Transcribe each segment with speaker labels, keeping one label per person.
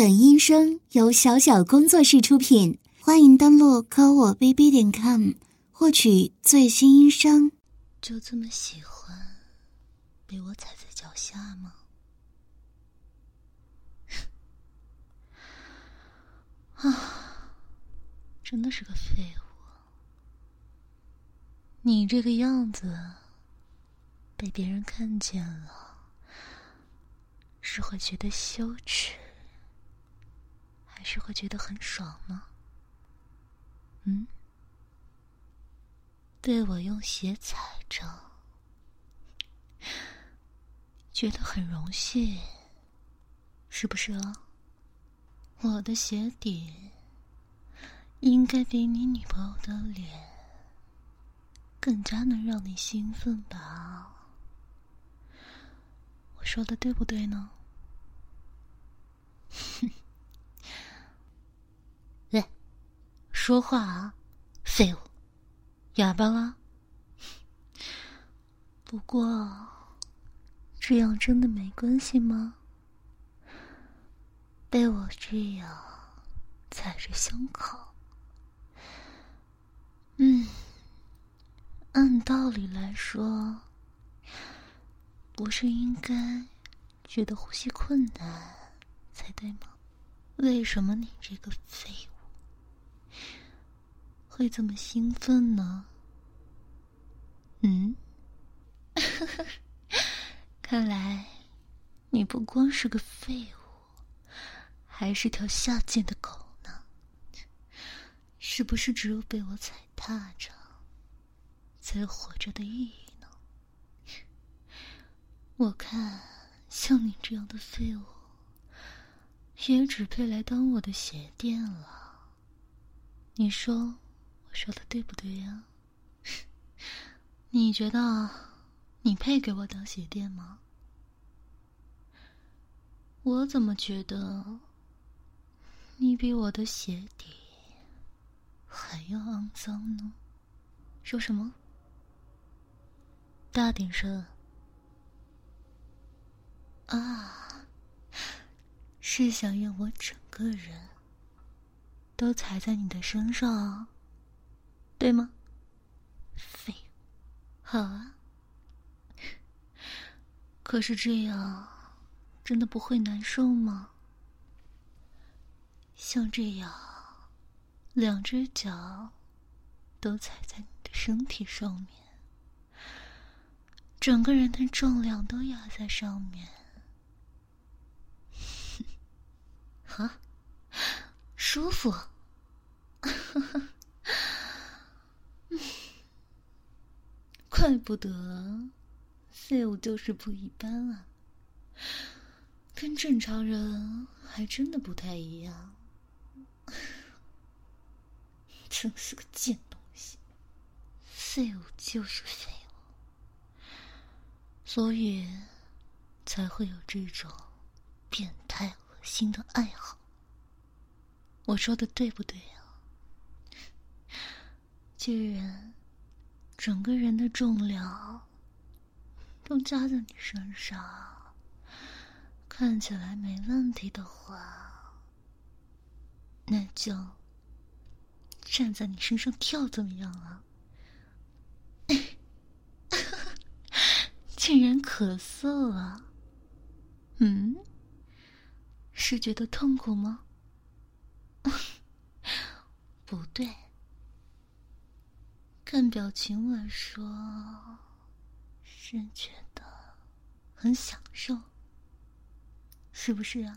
Speaker 1: 本音声由小小工作室出品，欢迎登录科我 bb 点 com 获取最新音声。
Speaker 2: 就这么喜欢被我踩在脚下吗？啊，真的是个废物！你这个样子被别人看见了，是会觉得羞耻？还是会觉得很爽呢？嗯，被我用鞋踩着，觉得很荣幸，是不是啊？我的鞋底应该比你女朋友的脸更加能让你兴奋吧？我说的对不对呢？哼。说话啊，废物，哑巴了。不过，这样真的没关系吗？被我这样踩着胸口，嗯，按道理来说，不是应该觉得呼吸困难才对吗？为什么你这个废物？会这么兴奋呢？嗯，看来你不光是个废物，还是条下贱的狗呢。是不是只有被我踩踏着，才有活着的意义呢？我看像你这样的废物，也只配来当我的鞋垫了。你说？我说的对不对呀？你觉得你配给我当鞋垫吗？我怎么觉得你比我的鞋底还要肮脏呢？说什么？大点声！啊，是想让我整个人都踩在你的身上？对吗？废，好啊。可是这样，真的不会难受吗？像这样，两只脚都踩在你的身体上面，整个人的重量都压在上面，哈，舒服。怪不得，废物就是不一般啊，跟正常人还真的不太一样。真是个贱东西，废物就是废物，所以才会有这种变态恶心的爱好。我说的对不对啊？居然。整个人的重量都加在你身上，看起来没问题的话，那就站在你身上跳怎么样啊？竟然咳嗽了，嗯，是觉得痛苦吗？不对。看表情来说，是觉得很享受，是不是啊？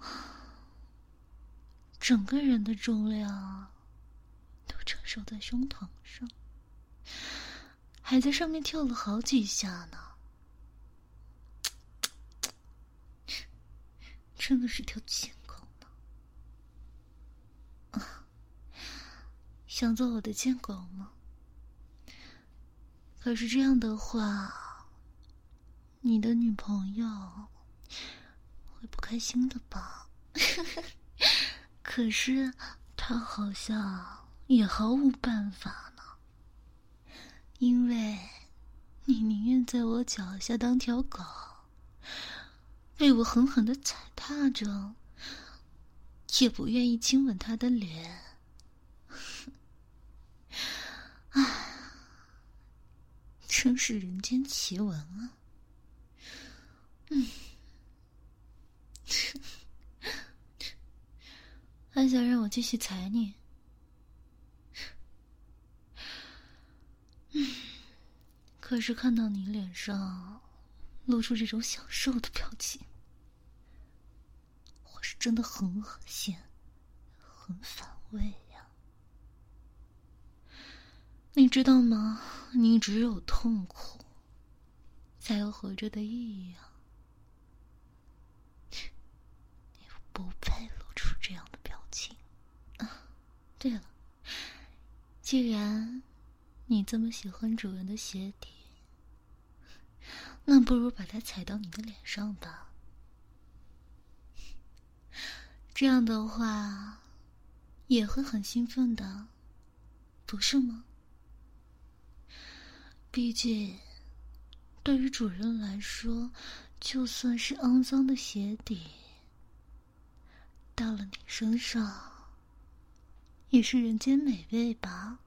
Speaker 2: 整个人的重量都承受在胸膛上，还在上面跳了好几下呢，真的是条贱。想做我的贱狗吗？可是这样的话，你的女朋友会不开心的吧？可是她好像也毫无办法呢，因为你宁愿在我脚下当条狗，被我狠狠的踩踏着，也不愿意亲吻他的脸。唉，真是人间奇闻啊！嗯，还想让我继续踩你？嗯，可是看到你脸上露出这种享受的表情，我是真的很恶心，很反胃。你知道吗？你只有痛苦，才有活着的意义啊！你不配露出这样的表情啊！对了，既然……你这么喜欢主人的鞋底，那不如把它踩到你的脸上吧。这样的话，也会很兴奋的，不是吗？毕竟，对于主人来说，就算是肮脏的鞋底，到了你身上，也是人间美味吧？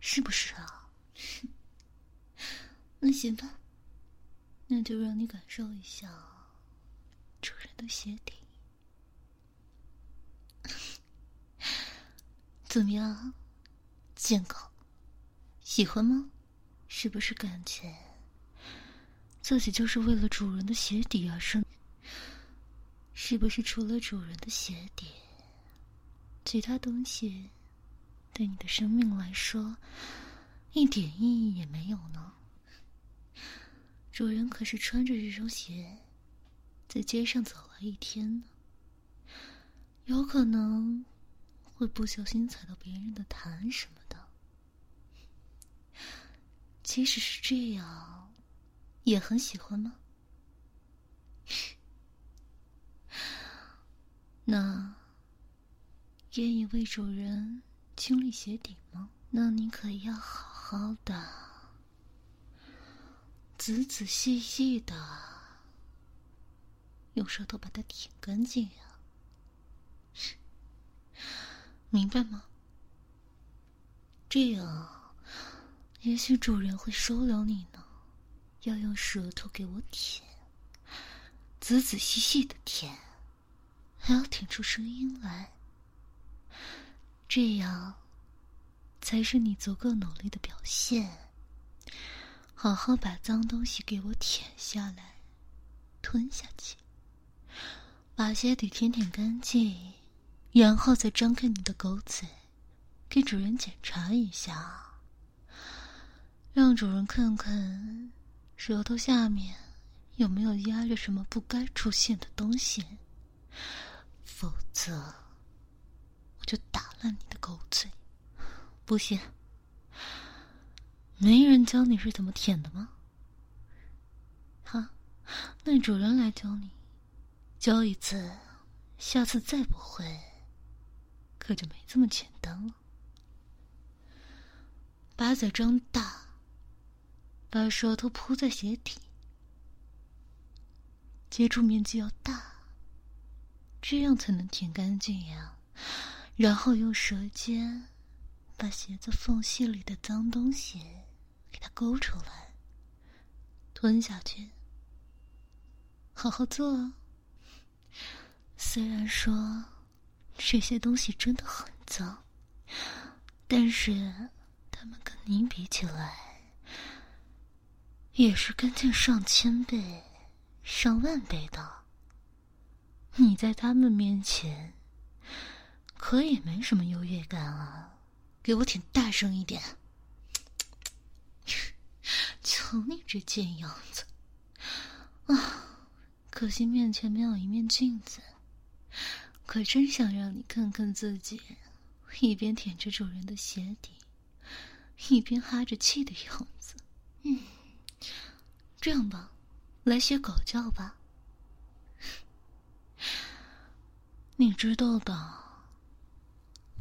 Speaker 2: 是不是啊？那行吧，那就让你感受一下主人的鞋底，怎么样，贱狗？喜欢吗？是不是感觉自己就是为了主人的鞋底而生？是不是除了主人的鞋底，其他东西对你的生命来说？一点意义也没有呢。主人可是穿着这双鞋，在街上走了一天呢，有可能会不小心踩到别人的痰什么的。即使是这样，也很喜欢吗？那愿意为主人清理鞋底吗？那你可要好。好的，仔仔细细的用舌头把它舔干净呀，明白吗？这样，也许主人会收留你呢。要用舌头给我舔，仔仔细细的舔，还要舔出声音来，这样。才是你足够努力的表现。好好把脏东西给我舔下来，吞下去，把鞋底舔舔干净，然后再张开你的狗嘴，给主人检查一下，让主人看看舌头下面有没有压着什么不该出现的东西，否则我就打烂你的狗嘴。不行，没人教你是怎么舔的吗？好，那主人来教你，教一次，下次再不会，可就没这么简单了。把嘴张大，把舌头铺在鞋底，接触面积要大，这样才能舔干净呀。然后用舌尖。把鞋子缝隙里的脏东西给它勾出来，吞下去。好好做啊！虽然说这些东西真的很脏，但是它们跟你比起来，也是干净上千倍、上万倍的。你在他们面前，可也没什么优越感啊。给我舔大声一点！瞧你这贱样子啊！可惜面前没有一面镜子，可真想让你看看自己一边舔着主人的鞋底，一边哈着气的样子。嗯，这样吧，来学狗叫吧。你知道的。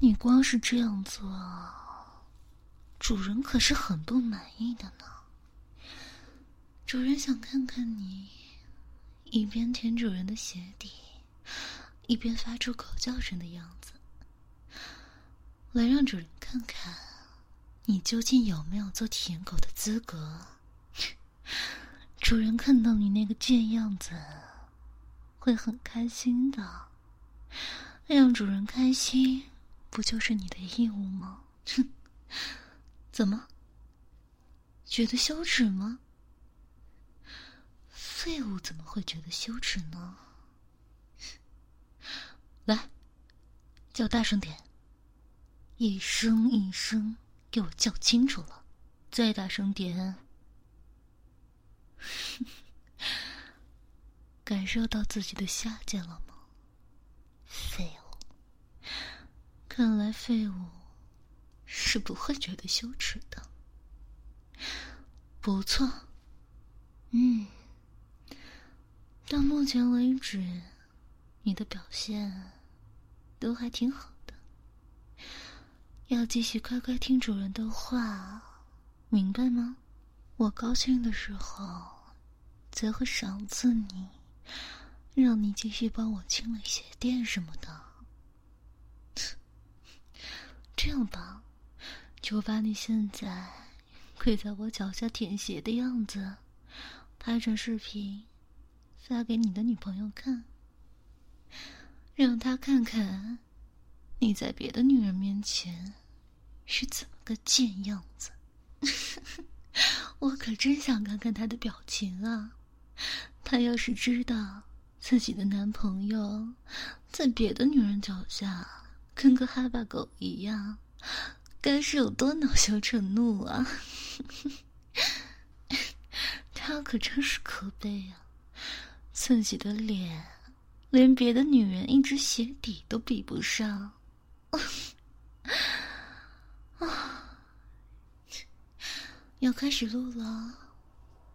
Speaker 2: 你光是这样做，主人可是很不满意的呢。主人想看看你一边舔主人的鞋底，一边发出狗叫声的样子，来让主人看看你究竟有没有做舔狗的资格。主人看到你那个贱样子，会很开心的。让主人开心，不就是你的义务吗？哼，怎么？觉得羞耻吗？废物怎么会觉得羞耻呢？来，叫大声点，一声一声给我叫清楚了，再大声点。感受到自己的下贱了吗？废物！看来废物是不会觉得羞耻的。不错，嗯，到目前为止，你的表现都还挺好的。要继续乖乖听主人的话，明白吗？我高兴的时候，才会赏赐你，让你继续帮我清理鞋垫什么的。这样吧，就把你现在。跪在我脚下舔鞋的样子，拍成视频，发给你的女朋友看，让她看看你在别的女人面前是怎么个贱样子。我可真想看看她的表情啊！她要是知道自己的男朋友在别的女人脚下跟个哈巴狗一样。该是有多恼羞成怒啊！他可真是可悲啊，自己的脸连别的女人一只鞋底都比不上。啊！要开始录了，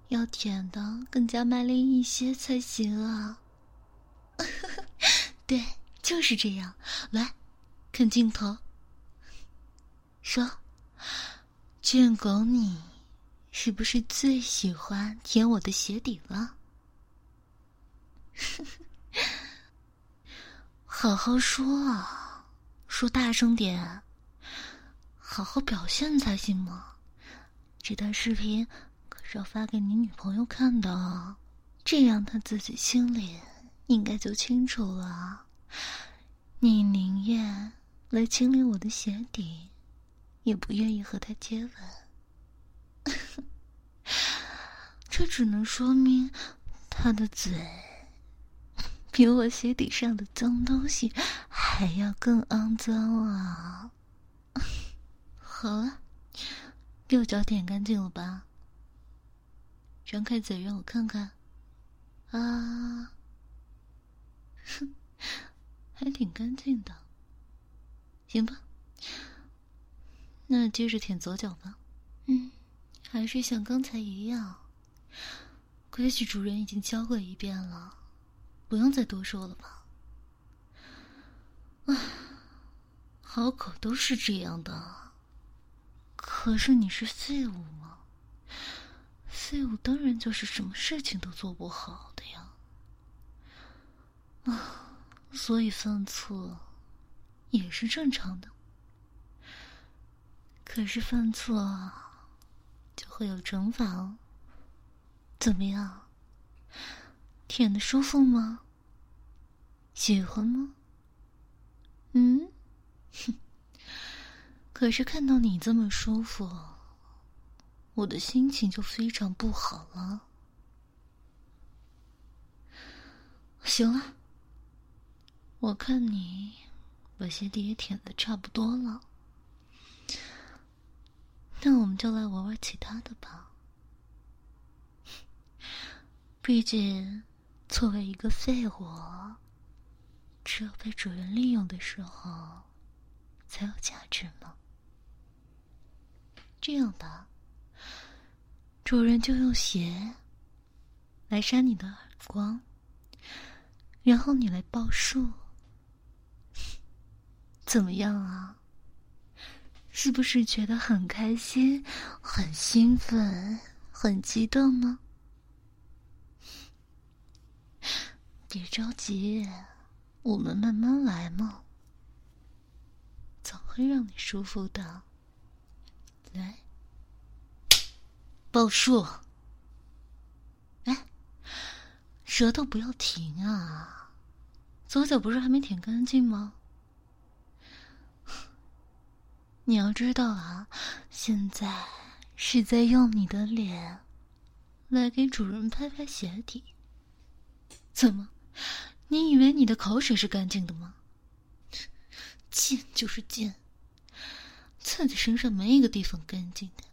Speaker 2: 要舔的更加卖力一些才行啊！对，就是这样。来，看镜头。说，贱狗，你是不是最喜欢舔我的鞋底了？好好说啊，说大声点，好好表现才行嘛。这段视频可是要发给你女朋友看的，这样她自己心里应该就清楚了。你宁愿来清理我的鞋底。也不愿意和他接吻，这只能说明他的嘴比我鞋底上的脏东西还要更肮脏啊！好了，右脚舔干净了吧？张开嘴让我看看，啊，哼，还挺干净的，行吧。那接着舔左脚吧，嗯，还是像刚才一样。规矩主人已经教过一遍了，不用再多说了吧？啊，好狗都是这样的。可是你是废物吗？废物当然就是什么事情都做不好的呀。啊，所以犯错也是正常的。可是犯错就会有惩罚哦。怎么样？舔的舒服吗？喜欢吗？嗯，哼。可是看到你这么舒服，我的心情就非常不好了。行了，我看你把鞋底也舔的差不多了。那我们就来玩玩其他的吧。毕竟，作为一个废物，只有被主人利用的时候，才有价值嘛。这样吧，主人就用鞋来扇你的耳光，然后你来报数，怎么样啊？是不是觉得很开心、很兴奋、很激动呢？别着急，我们慢慢来嘛，总会让你舒服的。来，报数。哎，舌头不要停啊！左脚不是还没舔干净吗？你要知道啊，现在是在用你的脸来给主人拍拍鞋底。怎么？你以为你的口水是干净的吗？贱就是贱，自己身上没一个地方干净的。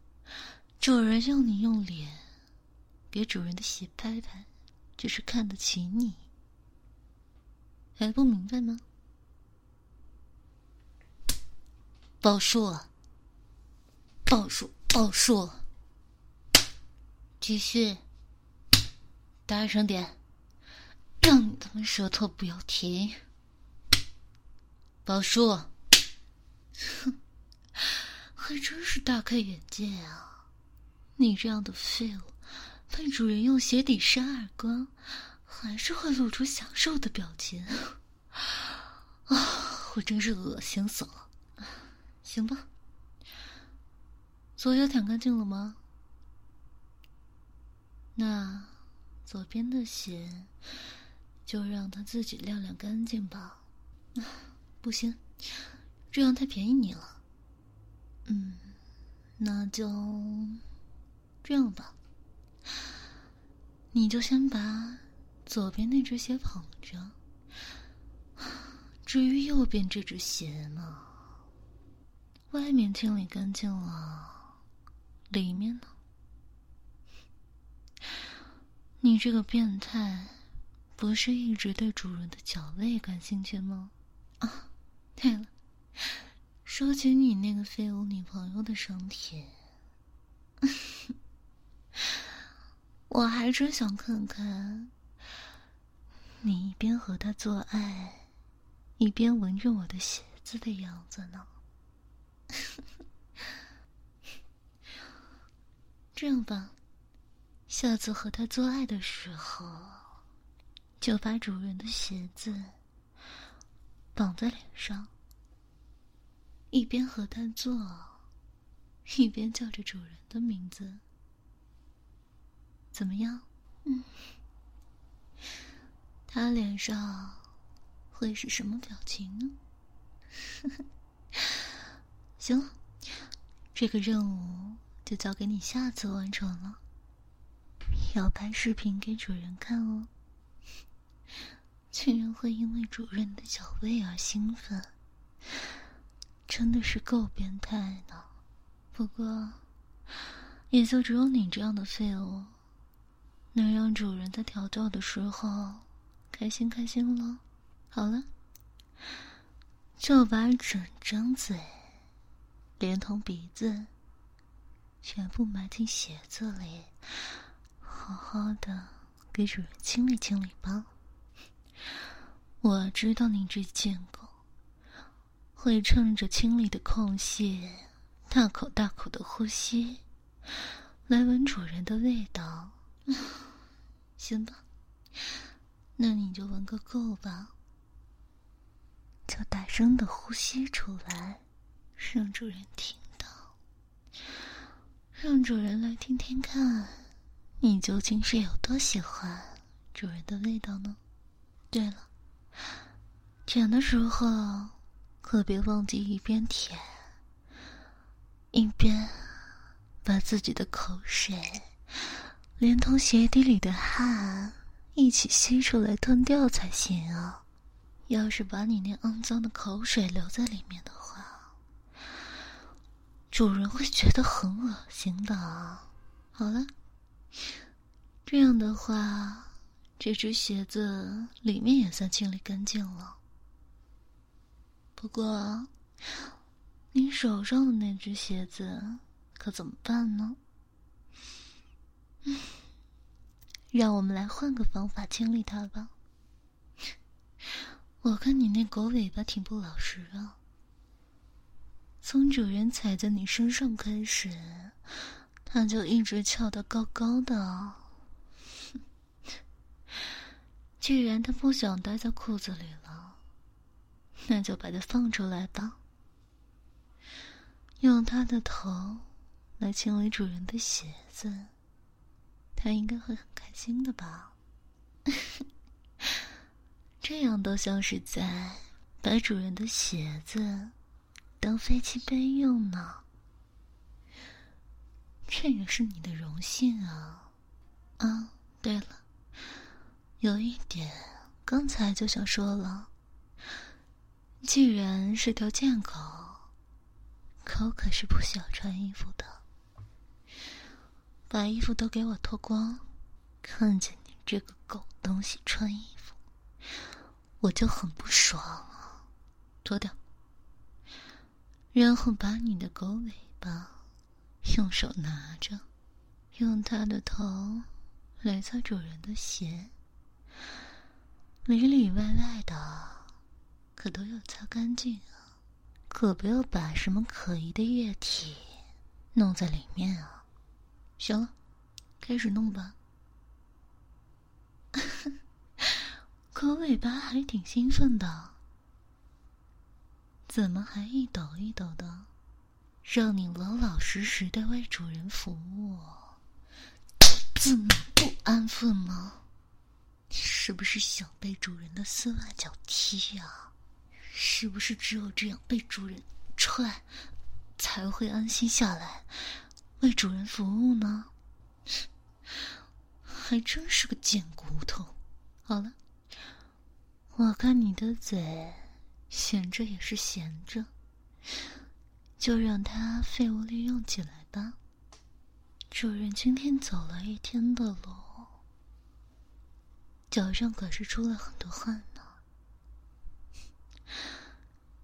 Speaker 2: 主人要你用脸给主人的鞋拍拍，只是看得起你，还不明白吗？报数，报数，报数，继续，大声点。让你他妈舌头不要停！宝叔，哼，还真是大开眼界啊！你这样的废物，被主人用鞋底扇耳光，还是会露出享受的表情啊！我真是恶心死了！行吧，左脚舔干净了吗？那左边的鞋。就让他自己晾晾干净吧。不行，这样太便宜你了。嗯，那就这样吧。你就先把左边那只鞋捧着。至于右边这只鞋呢，外面清理干净了，里面呢？你这个变态！不是一直对主人的脚味感兴趣吗？啊，对了，说起你那个废物女朋友的身体，我还真想看看你一边和他做爱，一边闻着我的鞋子的样子呢。这样吧，下次和他做爱的时候。就把主人的鞋子绑在脸上，一边和他做，一边叫着主人的名字，怎么样？嗯，他脸上会是什么表情呢？行了，这个任务就交给你下次完成了，要拍视频给主人看哦。竟然会因为主人的脚味而兴奋，真的是够变态的。不过，也就只有你这样的废物，能让主人在调教的时候开心开心了。好了，就把整张嘴，连同鼻子，全部埋进鞋子里，好好的给主人清理清理吧。我知道你这贱狗会趁着清理的空隙，大口大口的呼吸，来闻主人的味道。行吧，那你就闻个够吧，就大声的呼吸出来，让主人听到，让主人来听听看，你究竟是有多喜欢主人的味道呢？对了，舔的时候可别忘记一边舔，一边把自己的口水连同鞋底里的汗一起吸出来吞掉才行啊！要是把你那肮脏的口水留在里面的话，主人会觉得很恶心的。好了，这样的话。这只鞋子里面也算清理干净了，不过你手上的那只鞋子可怎么办呢？让我们来换个方法清理它吧。我看你那狗尾巴挺不老实啊，从主人踩在你身上开始，它就一直翘得高高的。既然它不想待在裤子里了，那就把它放出来吧。用它的头来清理主人的鞋子，它应该会很开心的吧？这样都像是在把主人的鞋子当飞机杯用呢。这也是你的荣幸啊！啊，对了，有一点刚才就想说了。既然是条贱狗，狗可是不需要穿衣服的。把衣服都给我脱光，看见你这个狗东西穿衣服，我就很不爽啊！脱掉，然后把你的狗尾巴。用手拿着，用它的头来擦主人的鞋，里里外外的可都要擦干净啊！可不要把什么可疑的液体弄在里面啊！行了，开始弄吧。狗尾巴还挺兴奋的，怎么还一抖一抖的？让你老老实实的为主人服务，怎么不安分吗？你是不是想被主人的丝袜脚踢呀？是不是只有这样被主人踹，才会安心下来为主人服务呢？还真是个贱骨头！好了，我看你的嘴闲着也是闲着。就让它废物利用起来吧。主人今天走了一天的路，脚上可是出了很多汗。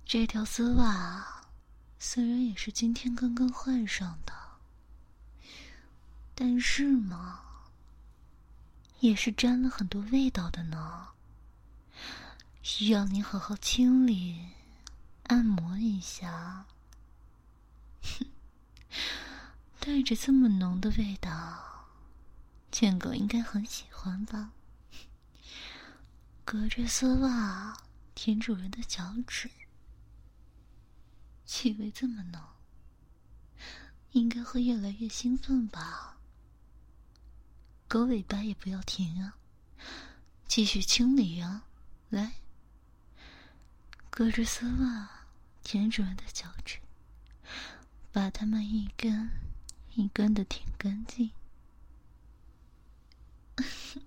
Speaker 2: 这条丝袜虽然也是今天刚刚换上的，但是嘛，也是沾了很多味道的呢。需要你好好清理、按摩一下。哼，带着这么浓的味道，贱狗应该很喜欢吧？隔着丝袜舔主人的脚趾，气味这么浓，应该会越来越兴奋吧？狗尾巴也不要停啊，继续清理啊！来，隔着丝袜舔主人的脚趾。把它们一根一根的舔干净。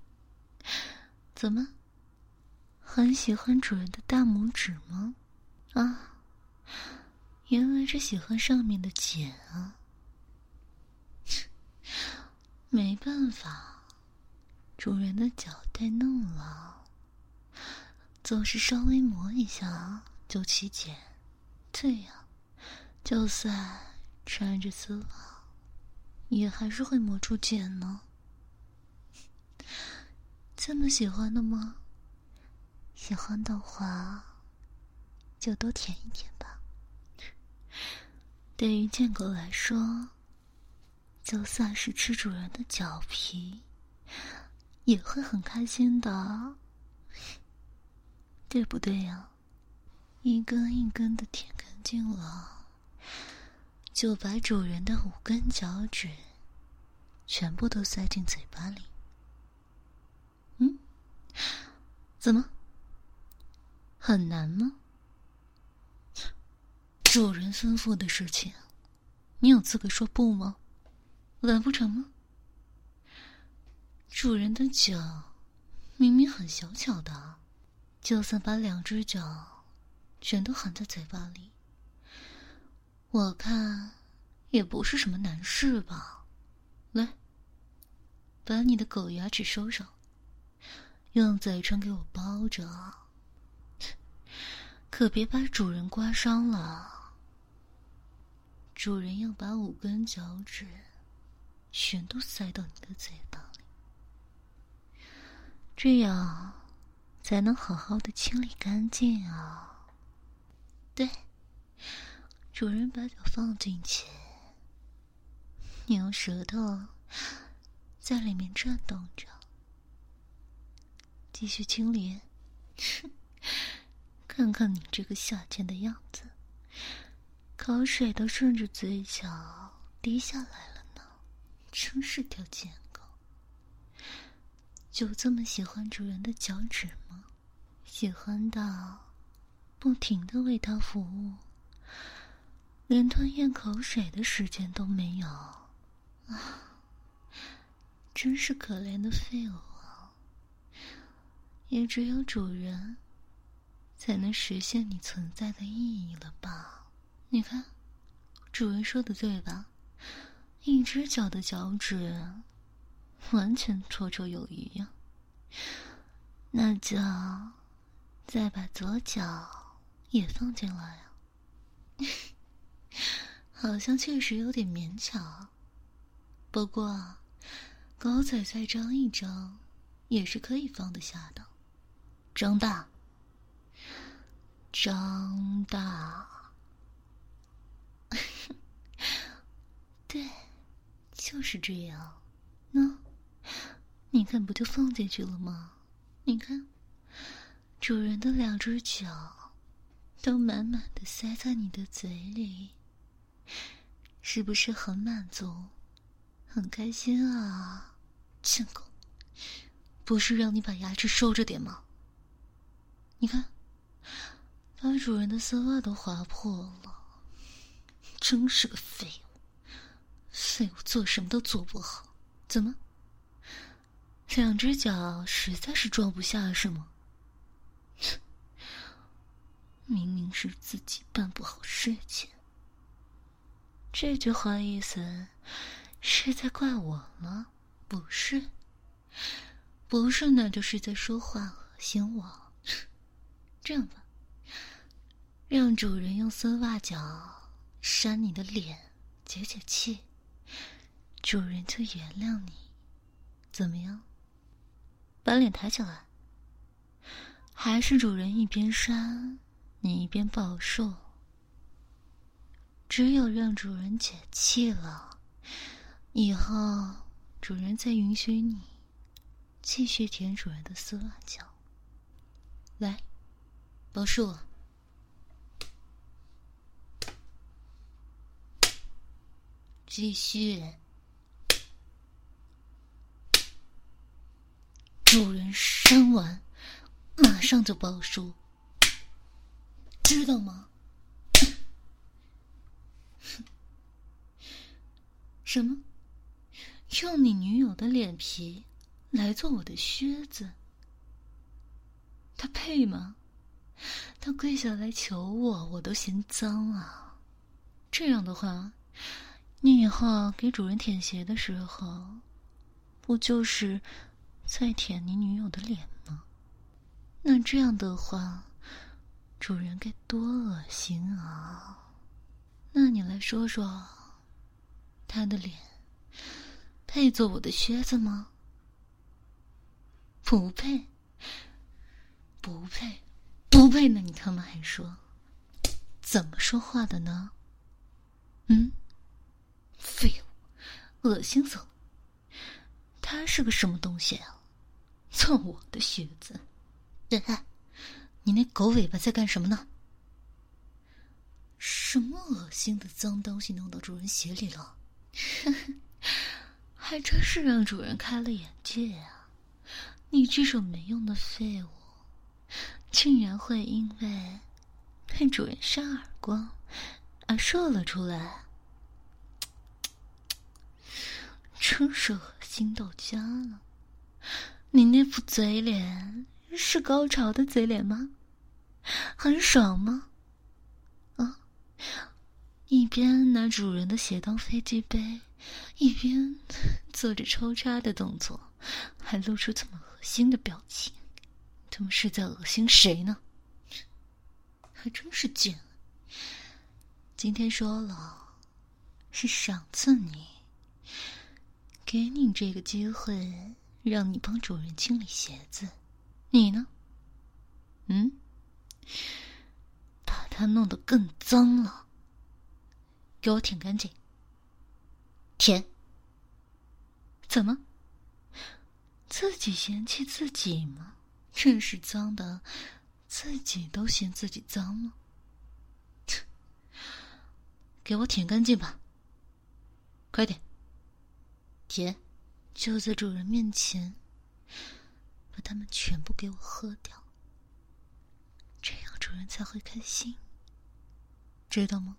Speaker 2: 怎么，很喜欢主人的大拇指吗？啊，原来是喜欢上面的茧啊！没办法，主人的脚太嫩了，总是稍微磨一下就起茧。对呀，就算。穿着丝袜，也还是会磨出茧呢。这么喜欢的吗？喜欢的话，就多舔一舔吧。对于贱狗来说，就算是吃主人的脚皮，也会很开心的，对不对呀？一根一根的舔干净了。就把主人的五根脚趾全部都塞进嘴巴里。嗯？怎么？很难吗？主人吩咐的事情，你有资格说不吗？完不成吗？主人的脚明明很小巧的，就算把两只脚全都含在嘴巴里。我看，也不是什么难事吧。来，把你的狗牙齿收上，用嘴唇给我包着，可别把主人刮伤了。主人要把五根脚趾全都塞到你的嘴巴里，这样才能好好的清理干净啊。对。主人把脚放进去，你用舌头在里面转动着，继续清理。看看你这个下贱的样子，口水都顺着嘴角滴下来了呢，真是条贱狗。就这么喜欢主人的脚趾吗？喜欢到不停的为他服务，连吞咽口水的时间都没有啊！真是可怜的废物啊！也只有主人才能实现你存在的意义了吧？你看，主人说的对吧？一只脚的脚趾完全绰绰有余呀。那就再把左脚也放进来啊！好像确实有点勉强，不过。狗仔再张一张，也是可以放得下的。张大，张大，对，就是这样。那，你看，不就放进去了吗？你看，主人的两只脚都满满的塞在你的嘴里，是不是很满足，很开心啊？贱狗，不是让你把牙齿收着点吗？你看，把主人的丝袜都划破了，真是个废物！废物做什么都做不好，怎么？两只脚实在是装不下是吗？明明是自己办不好事情。这句话意思是在怪我吗？不是，不是，那就是在说话恶心我。这样吧，让主人用丝袜脚扇你的脸解解气，主人就原谅你，怎么样？把脸抬起来，还是主人一边扇你一边报数？只有让主人解气了，以后。主人再允许你继续舔主人的丝袜脚。来，报数。继续。主人扇完，马上就报数，知道吗？什么？用你女友的脸皮来做我的靴子，他配吗？他跪下来求我，我都嫌脏啊！这样的话，你以后给主人舔鞋的时候，不就是在舔你女友的脸吗？那这样的话，主人该多恶心啊！那你来说说，他的脸。配做我的靴子吗？不配，不配，不配！那你他妈还说，怎么说话的呢？嗯，废物，恶心死了！他是个什么东西啊？做我的靴子？哎，你那狗尾巴在干什么呢？什么恶心的脏东西弄到主人鞋里了？还真是让主人开了眼界啊！你这种没用的废物，竟然会因为被主人扇耳光而射了出来，真是恶心到家了！你那副嘴脸是高潮的嘴脸吗？很爽吗？啊！一边拿主人的鞋当飞机杯。一边做着抽插的动作，还露出这么恶心的表情，他们是在恶心谁呢？还真是贱！今天说了，是赏赐你，给你这个机会，让你帮主人清理鞋子。你呢？嗯？把它弄得更脏了，给我舔干净。舔？怎么？自己嫌弃自己吗？真是脏的，自己都嫌自己脏了。给我舔干净吧，快点，天，就在主人面前，把它们全部给我喝掉，这样主人才会开心，知道吗？